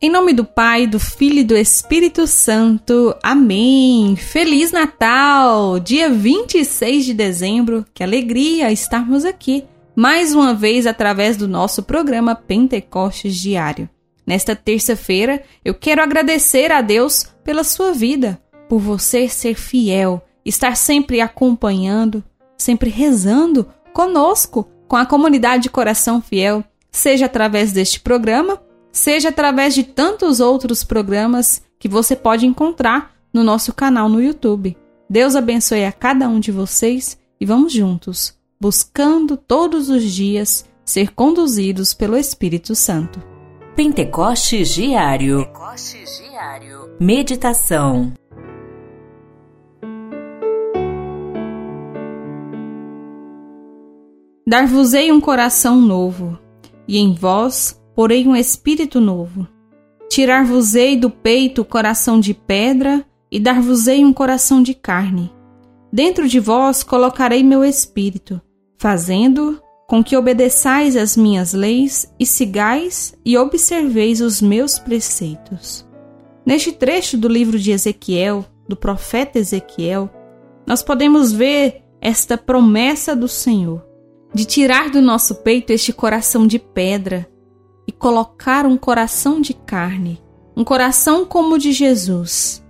Em nome do Pai, do Filho e do Espírito Santo. Amém. Feliz Natal! Dia 26 de dezembro. Que alegria estarmos aqui mais uma vez através do nosso programa Pentecostes Diário. Nesta terça-feira, eu quero agradecer a Deus pela sua vida, por você ser fiel, estar sempre acompanhando, sempre rezando conosco, com a comunidade de Coração Fiel, seja através deste programa seja através de tantos outros programas que você pode encontrar no nosso canal no YouTube. Deus abençoe a cada um de vocês e vamos juntos, buscando todos os dias ser conduzidos pelo Espírito Santo. Pentecostes Diário. Pentecostes Diário. Meditação. Dar-vos-ei um coração novo, e em vós porém um espírito novo. Tirar-vos-ei do peito o coração de pedra e dar-vos-ei um coração de carne. Dentro de vós colocarei meu espírito, fazendo com que obedeçais as minhas leis e sigais e observeis os meus preceitos. Neste trecho do livro de Ezequiel, do profeta Ezequiel, nós podemos ver esta promessa do Senhor de tirar do nosso peito este coração de pedra colocar um coração de carne, um coração como o de Jesus.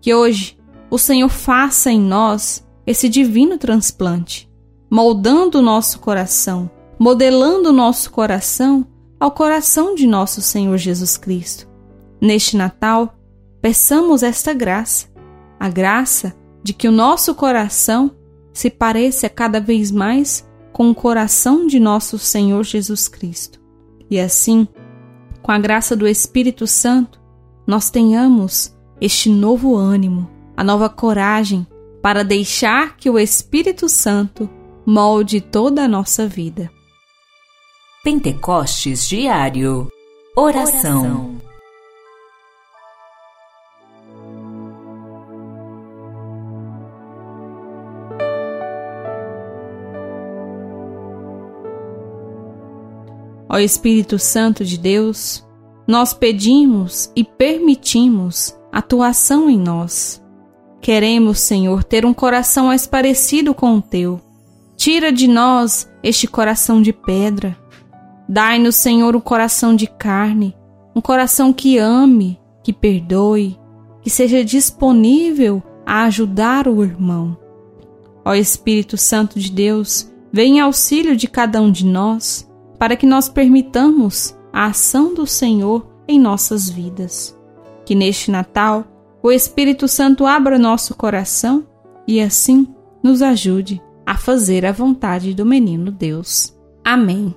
Que hoje o Senhor faça em nós esse divino transplante, moldando o nosso coração, modelando o nosso coração ao coração de nosso Senhor Jesus Cristo. Neste Natal, peçamos esta graça, a graça de que o nosso coração se pareça cada vez mais com o coração de nosso Senhor Jesus Cristo. E assim, com a graça do Espírito Santo, nós tenhamos este novo ânimo, a nova coragem para deixar que o Espírito Santo molde toda a nossa vida. Pentecostes Diário Oração. Oração. Ó Espírito Santo de Deus, nós pedimos e permitimos atuação em nós. Queremos, Senhor, ter um coração mais parecido com o teu. Tira de nós este coração de pedra. Dai-nos, Senhor, um coração de carne, um coração que ame, que perdoe, que seja disponível a ajudar o irmão. Ó Espírito Santo de Deus, vem em auxílio de cada um de nós para que nós permitamos a ação do Senhor em nossas vidas. Que neste Natal o Espírito Santo abra nosso coração e assim nos ajude a fazer a vontade do menino Deus. Amém.